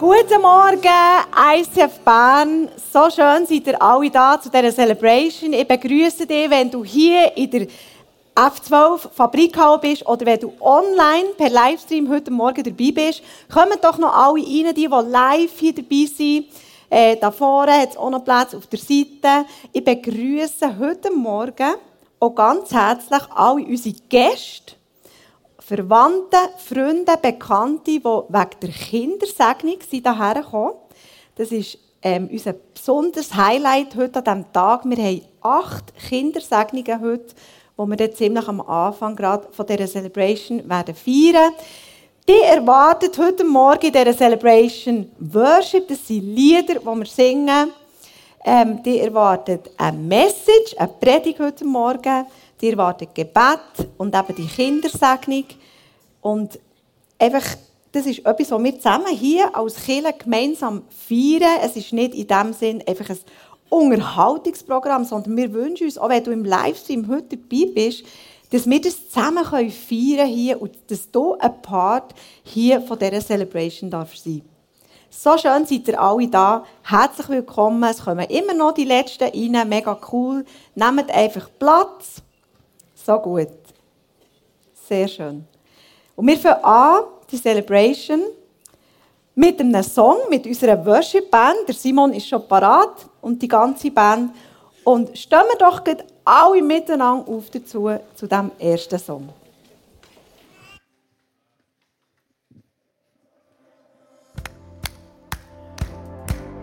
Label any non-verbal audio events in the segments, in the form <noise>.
Guten Morgen, ICF Bern. So schön seid ihr alle da zu dieser Celebration. Ich begrüße dich, wenn du hier in der F12 Fabrikhalle bist oder wenn du online per Livestream heute Morgen dabei bist. Kommen doch noch alle rein, die, die live hier dabei sind. Äh, da vorne hat es auch noch Platz auf der Seite. Ich begrüße heute Morgen auch ganz herzlich alle unsere Gäste. Verwandte, Freunde, Bekannte, die wegen der Kindersegnung hierher gekommen. Das ist ähm, unser besonderes Highlight heute an diesem Tag. Wir haben acht Kindersegnungen heute, die wir dann ziemlich am Anfang gerade von dieser Celebration werden feiern. Die erwartet heute Morgen in dieser Celebration Worship. Das sind Lieder, die wir singen. Ähm, die erwartet eine Message, eine Predigt heute Morgen. Die erwartet Gebet und eben die Kindersegnung. Und einfach, das ist etwas, was wir zusammen hier als Kirche gemeinsam feiern. Es ist nicht in dem Sinn einfach ein Unterhaltungsprogramm, sondern wir wünschen uns, auch wenn du im Livestream heute dabei bist, dass wir das zusammen feiern können hier und dass du ein Part hier von dieser Celebration darf sein so schön seid ihr alle da. Herzlich willkommen. Es kommen immer noch die Letzten rein. Mega cool. Nehmt einfach Platz. So gut. Sehr schön. Und wir fangen an, die Celebration, mit einem Song, mit unserer Worship-Band. Der Simon ist schon parat und die ganze Band. Und stehen wir doch alle miteinander auf dazu, zu diesem ersten Song.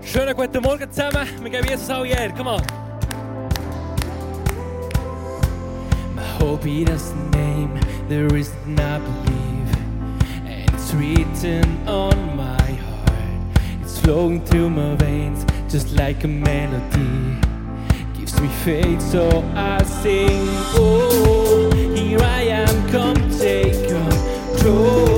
Schönen guten Morgen zusammen. Wir geben Jesus alle Ehre. Komm on. My hope he name the reason I believe. Written on my heart. It's flowing through my veins just like a melody. Gives me faith, so I sing. Oh, here I am, come take control.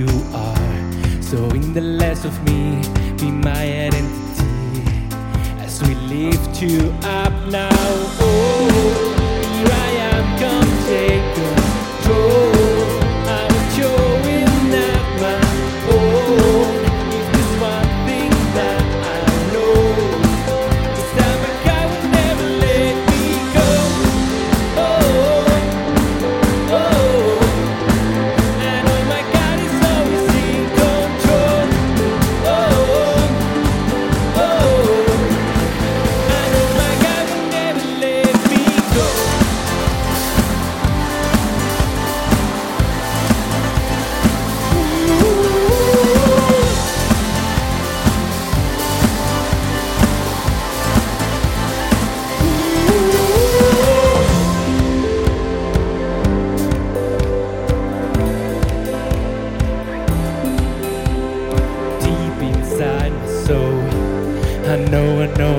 You are. So in the less of me, be my identity. As we lift you up now. Oh, here I am, come take control. Know,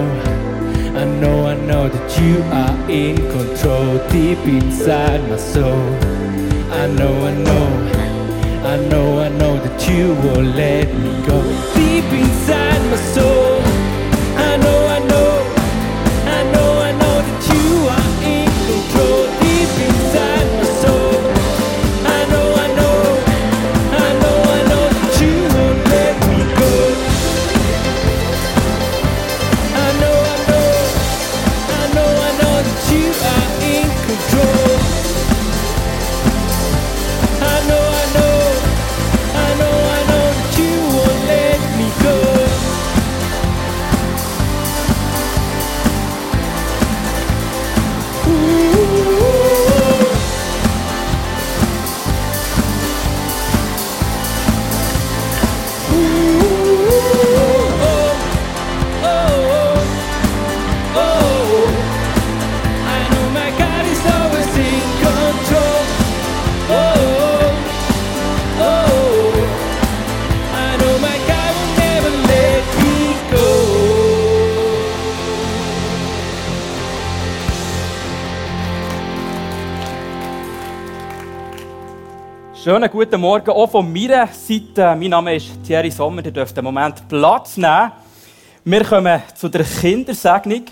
I know, I know, I know that you are in control. Deep inside my soul. I know, I know, I know, I know that you will let me go. Deep inside my soul. Schönen guten Morgen auch von meiner Seite. Mein Name ist Thierry Sommer. Ihr dürft einen Moment Platz nehmen. Wir kommen zu der Kindersegnung.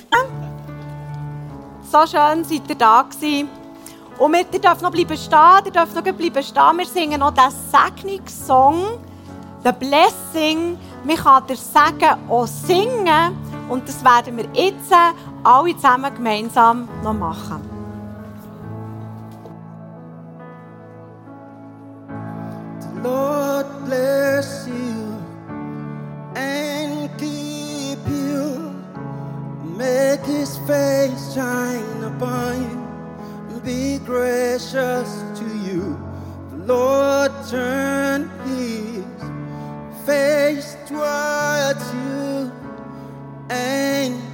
So schön seid ihr da gewesen. Und wir, ihr dürft noch bleiben stehen, ihr dürft noch bleiben stehen. Wir singen noch den Segnungssong, «The Blessing». Wir kann den Segen auch singen. Und das werden wir jetzt alle zusammen gemeinsam noch machen. Lord bless you and keep you. Make his face shine upon you be gracious to you. The Lord turn his face towards you and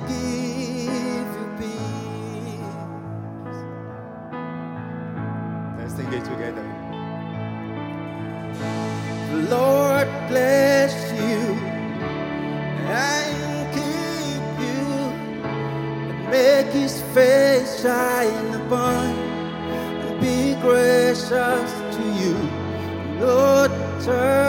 shine upon and be gracious to you. Lord, turn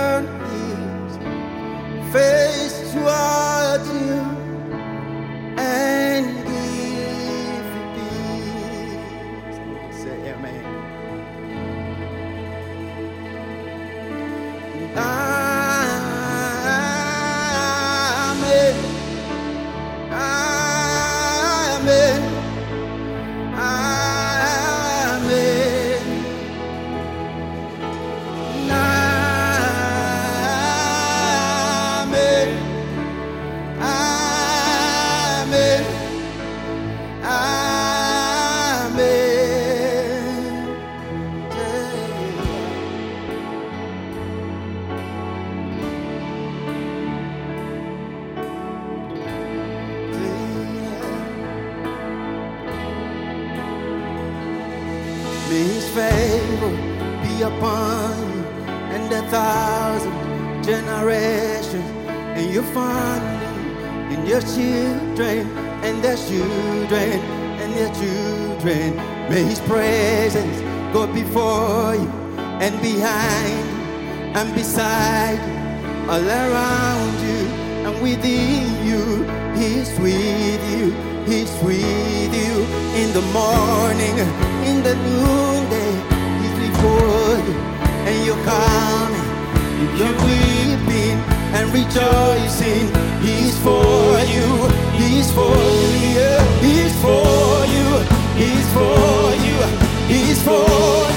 rejoicing. He's for you, he's for you, he's for you, he's for you, he's for you,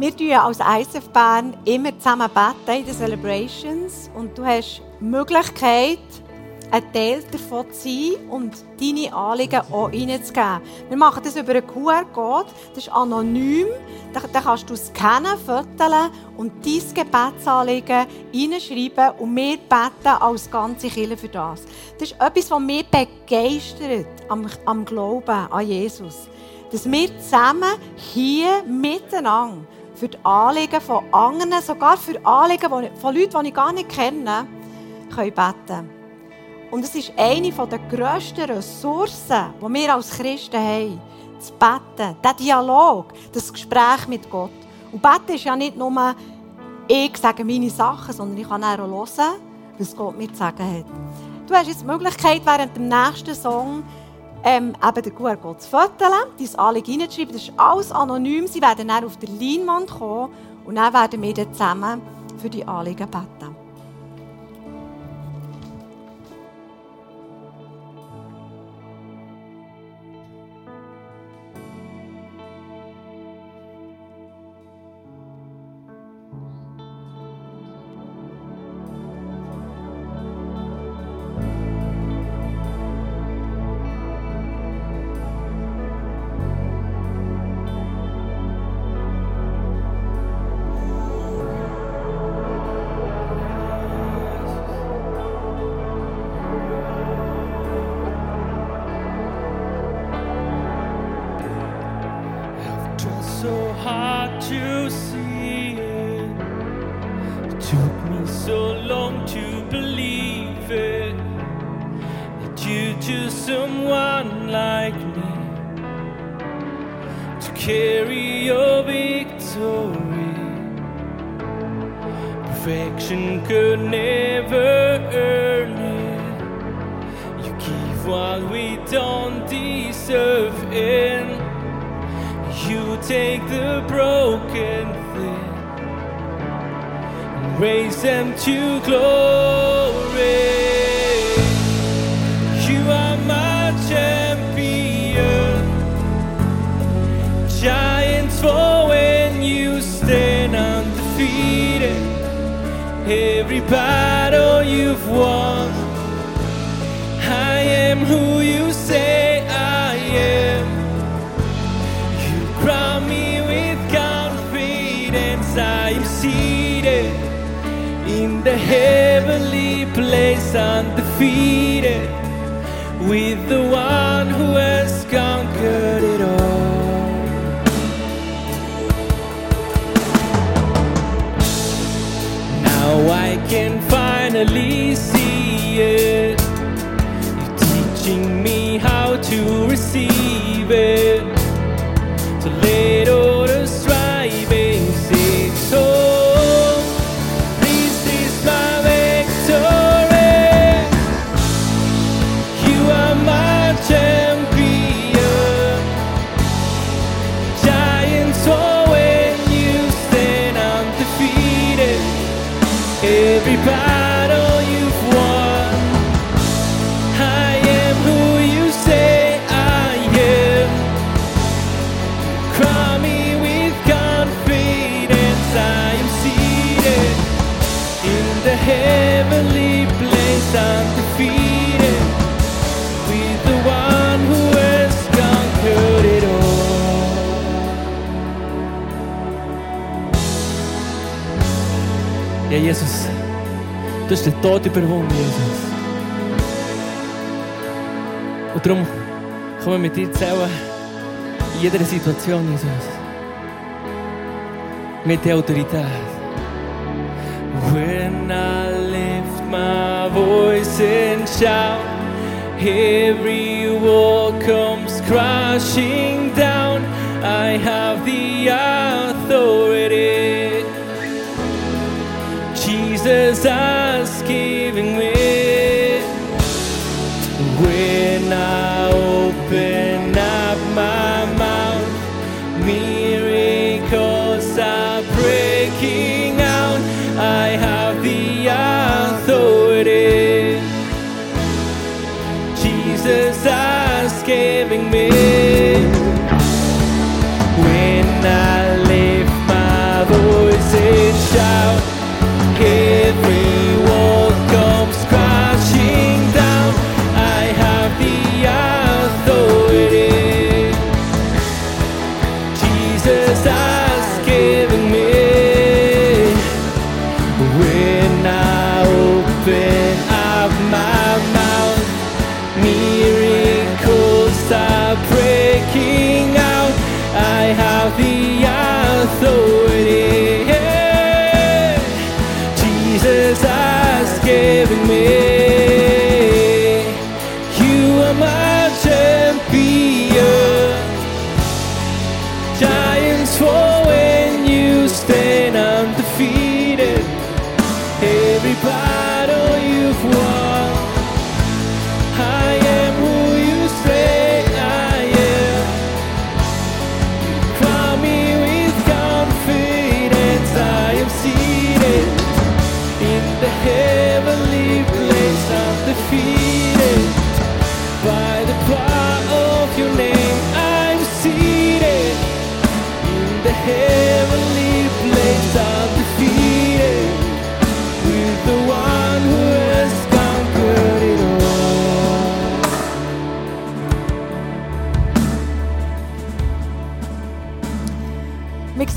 Wir tun als ISF Bern immer zusammen beten in den Celebrations und du hast die Möglichkeit, ein Teil davon zu sein und deine Anliegen auch reinzugeben. Wir machen das über einen QR-Code, das ist anonym, da, da kannst du scannen, fotografieren und dein Gebetsanliegen reinschreiben und wir beten als ganze Kirche für das. Das ist etwas, was mich begeistert am, am Glauben an Jesus. Dass wir zusammen hier miteinander für die Anliegen von anderen, sogar für Anliegen von Leuten, die ich gar nicht kenne, können beten Und es ist eine der grössten Ressourcen, die wir als Christen haben. Das Beten, der Dialog, das Gespräch mit Gott. Und Beten ist ja nicht nur, ich sage meine Sachen, sondern ich kann auch hören, was Gott mir zu sagen hat. Du hast jetzt die Möglichkeit, während dem nächsten Song ähm, eben den QR-Code zu fotografieren, dein Anliegen reinzuschreiben. Das ist alles anonym. Sie werden dann auf der Leinwand kommen und dann werden wir dann zusammen für die Anliegen beten. Perfection could never earn it. You give what we don't deserve in. You take the broken thing and raise them to glory. Battle you've won. I am who you say I am. You crown me with confidence. I am seated in the heavenly place, undefeated, with the one who has can finally see it. You're teaching me how to receive it hast den Tod überwunden, Jesus. Und darum kommen wir mit dir zusammen in jeder Situation, Jesus. Mit der Autorität. When I lift my voice and shout, every wall comes crashing down. I have the authority. Jesus asking.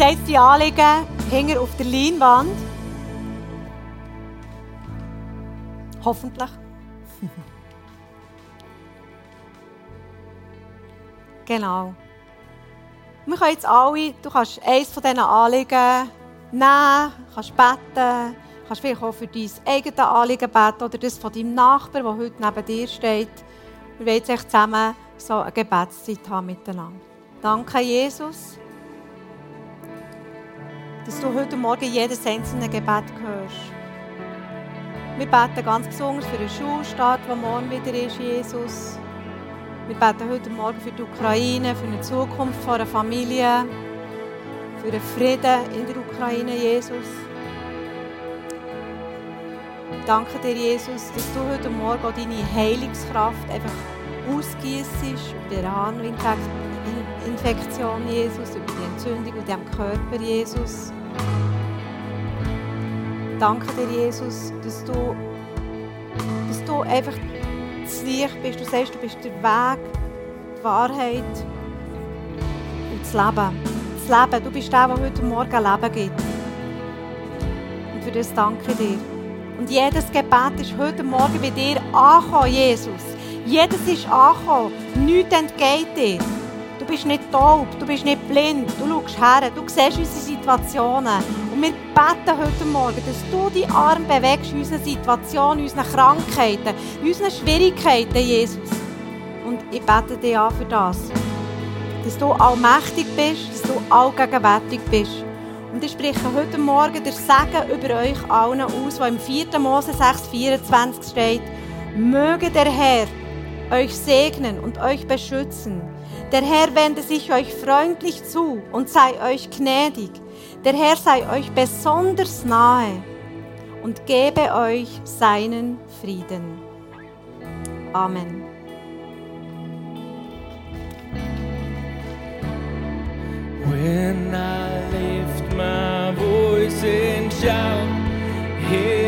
Jetzt die Anliegen hinter auf der Leinwand. Hoffentlich. <laughs> genau. Wir können jetzt alle, du kannst eines von diesen Anliegen nehmen, kannst beten, kannst vielleicht auch für dein eigenes Anliegen beten oder das von deinem Nachbar, der heute neben dir steht. Wir wollen jetzt zusammen so eine Gebetszeit haben miteinander. Danke, Jesus, dass du heute Morgen jedes einzelne Gebet hörst. Wir beten ganz besonders für den Schulstart, der morgen wieder ist, Jesus. Wir beten heute Morgen für die Ukraine, für eine Zukunft von einer Familie, für den Frieden in der Ukraine, Jesus. Danke dir, Jesus, dass du heute Morgen deine Heilungskraft einfach ausgießt über die Harninfektion, Jesus, über die Entzündung in diesem Körper, Jesus. Danke dir, Jesus, dass du, dass du einfach das Licht bist. Du sagst, du bist der Weg, die Wahrheit und das Leben. Das Leben, du bist der, der heute Morgen Leben gibt. Und für das danke dir. Und jedes Gebet ist heute Morgen bei dir angekommen, Jesus. Jedes ist angekommen. Nichts entgeht dir. Du bist nicht taub, du bist nicht blind. Du schaust her, du siehst unsere Situationen. Und wir beten heute Morgen, dass du die Arme bewegst in unseren Situationen, in unseren Krankheiten, in unseren Schwierigkeiten, Jesus. Und ich bete dich an für das. Dass du allmächtig bist, dass du allgegenwärtig bist. Und ich spreche heute Morgen der Segen über euch allen aus, wo im 4. Mose 6,24 steht. Möge der Herr euch segnen und euch beschützen. Der Herr wende sich euch freundlich zu und sei euch gnädig. Der Herr sei euch besonders nahe und gebe euch seinen Frieden. Amen. When I lift my voice and shout, every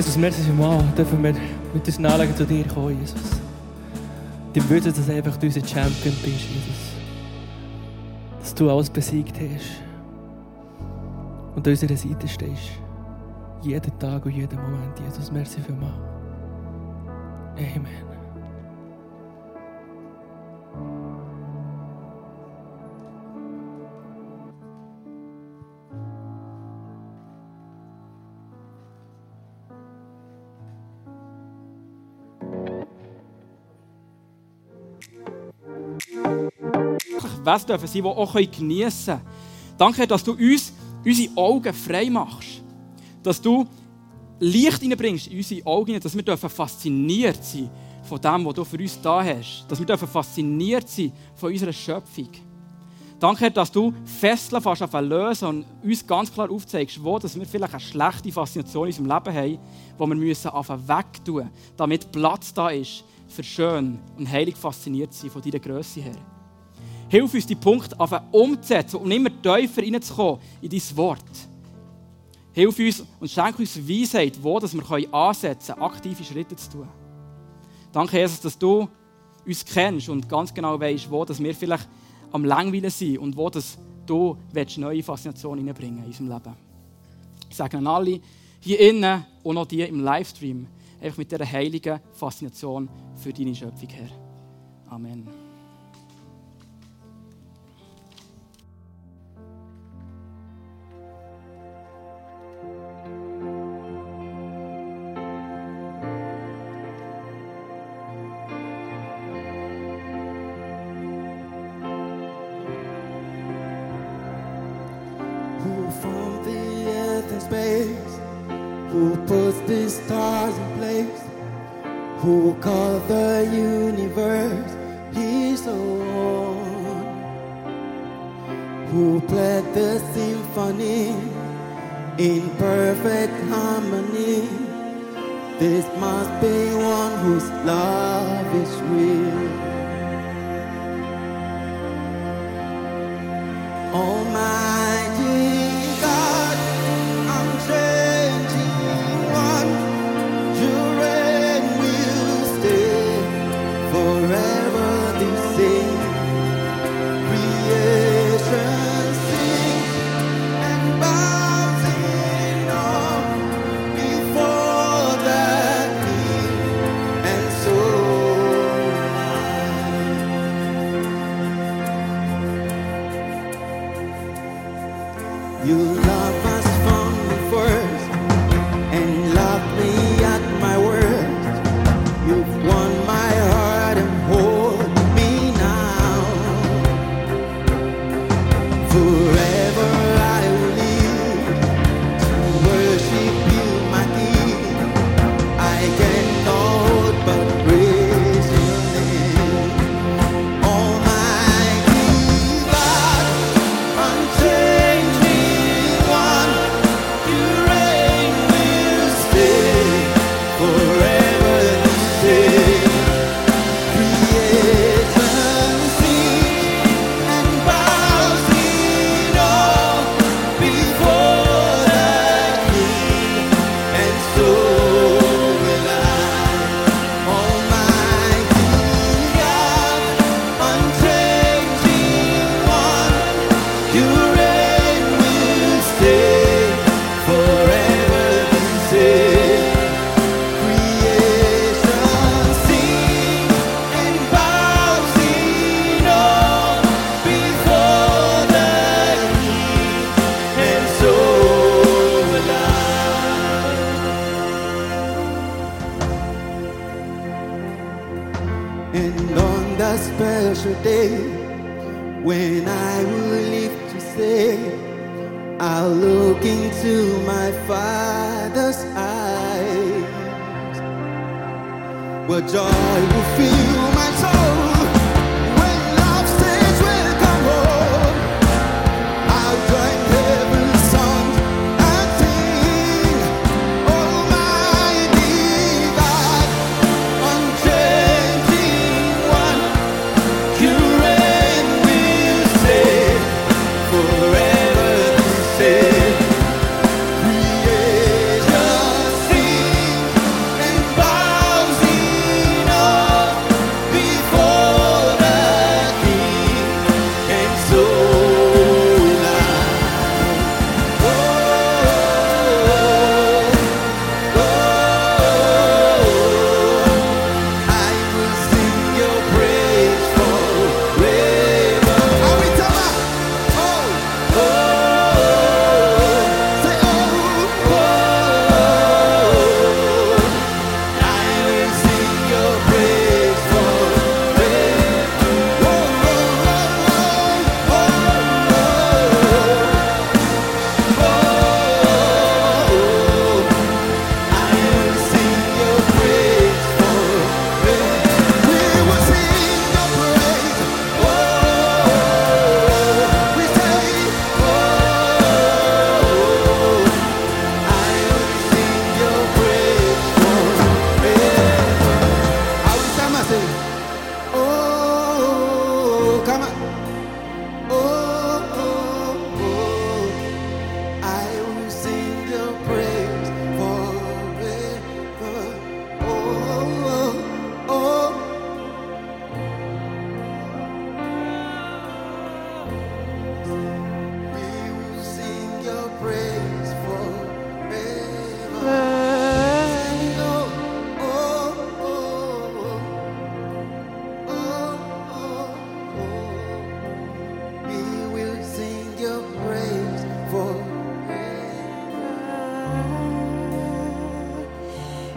Jesus, merci vielmals, dürfen wir mit unseren Anliegen zu dir kommen, Jesus. Die wissen, dass du einfach unser Champion bist, Jesus. Dass du alles besiegt hast und an unserer Seite stehst. Jeden Tag und jeden Moment, Jesus, merci vielmals. Amen. Wesen dürfen sein, die auch geniessen können. Danke, dass du uns unsere Augen frei machst. Dass du Licht hineinbringst in unsere Augen, dass wir dürfen fasziniert sein von dem, was du für uns da hast. Dass wir dürfen fasziniert sein von unserer Schöpfung. Danke, dass du Fesseln fast auf lösen und uns ganz klar aufzeigst, wo dass wir vielleicht eine schlechte Faszination in unserem Leben haben, die wir müssen anfangen wegtun, damit Platz da ist für schön und heilig fasziniert sein von deiner Größe her. Hilf uns, die Punkte umzusetzen und immer tiefer reinzukommen in dein Wort. Hilf uns und schenk uns Weisheit, wo dass wir ansetzen können, aktive Schritte zu tun. Danke, Jesus, dass du uns kennst und ganz genau weißt, wo dass wir vielleicht am Langweilen sind und wo das du neue Faszination hineinbringen in unserem Leben. Ich sage an alle hier innen und auch die im Livestream, einfach mit dieser heiligen Faszination für deine Schöpfung, Herr. Amen.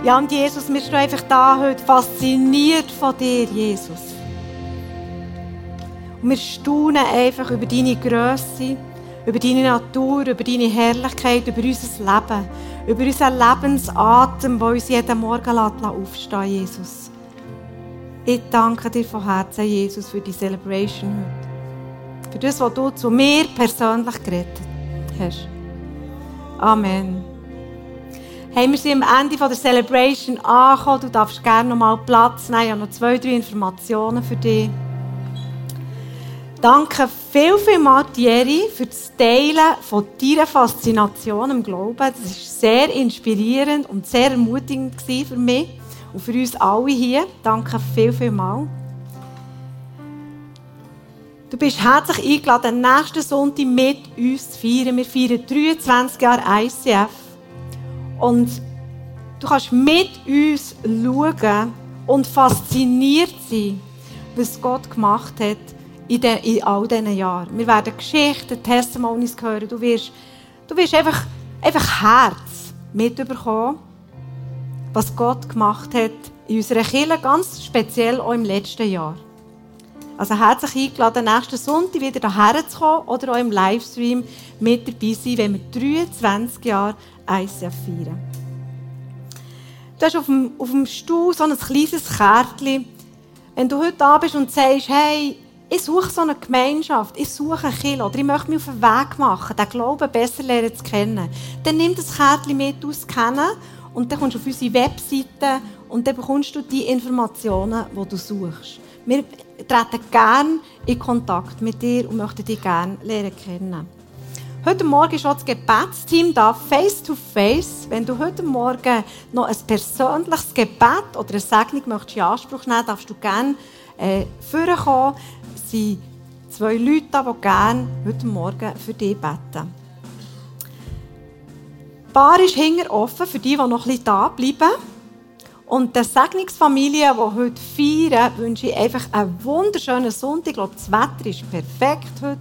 Ja, und Jesus, wir stehen einfach da heute fasziniert von dir, Jesus. Und wir staunen einfach über deine Größe, über deine Natur, über deine Herrlichkeit, über unser Leben, über unseren Lebensatem, der uns jeden Morgen aufstehen Jesus. Ich danke dir von Herzen, Jesus, für die Celebration heute. Für das, was du zu mir persönlich gerettet hast. Amen. Hey, wir sind am Ende der Celebration angekommen. Du darfst gerne noch mal Platz nehmen. Ich habe noch zwei, drei Informationen für dich. Danke viel, viel mal, Thierry, für das Teilen von deiner Faszination im Glauben. Das war sehr inspirierend und sehr ermutigend für mich und für uns alle hier. Danke viel, viel mal. Du bist herzlich eingeladen, nächsten Sonntag mit uns zu feiern. Wir feiern 23 Jahre ICF. Und du kannst mit uns schauen und fasziniert sein, was Gott gemacht hat in, de, in all diesen Jahren. Wir werden Geschichten, Testimonies hören. Du wirst, du wirst einfach, einfach Herz mitbekommen, was Gott gemacht hat in unserer Kirche, ganz speziell auch im letzten Jahr. Also herzlich eingeladen, nächsten Sonntag wieder hierher zu kommen oder auch im Livestream mit dabei sein, wenn wir 23 Jahre ICF feiern. Du hast auf dem, auf dem Stuhl so ein kleines Kärtchen. Wenn du heute da bist und sagst, hey, ich suche so eine Gemeinschaft, ich suche ein Kind oder ich möchte mich auf den Weg machen, den Glauben besser lernen zu kennen, dann nimm das Kärtchen mit aus Kennen und dann kommst du auf unsere Webseite und dann bekommst du die Informationen, die du suchst. Wir treten gerne in Kontakt mit dir und möchten dich gerne lernen kennen. Heute Morgen ist auch das Gebetsteam da, face to face. Wenn du heute Morgen noch ein persönliches Gebet oder eine Segnung möchtest in Anspruch nehmen, darfst du gerne äh, vorkommen. Es sind zwei Leute da, die gerne heute Morgen für dich beten. Die Bar ist hinter offen für die, die noch ein bisschen da bleiben. Und der Segnungsfamilie, die heute feiern, wünsche ich einfach einen wunderschönen Sonntag. Ich glaube, das Wetter ist perfekt heute.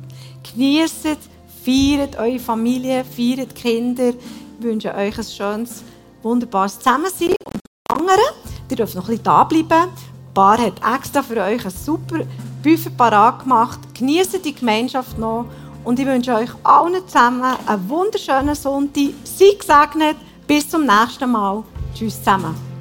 Genießt feiert eure Familie, feiert die Kinder. Ich wünsche euch ein schönes, wunderbares Zusammensein. Und die anderen, ihr dürft noch ein bisschen da bleiben. Die Bar hat extra für euch ein super Buffet parat gemacht. Genießt die Gemeinschaft noch. Und ich wünsche euch allen zusammen einen wunderschönen Sonntag. Seid gesegnet. Bis zum nächsten Mal. Tschüss zusammen.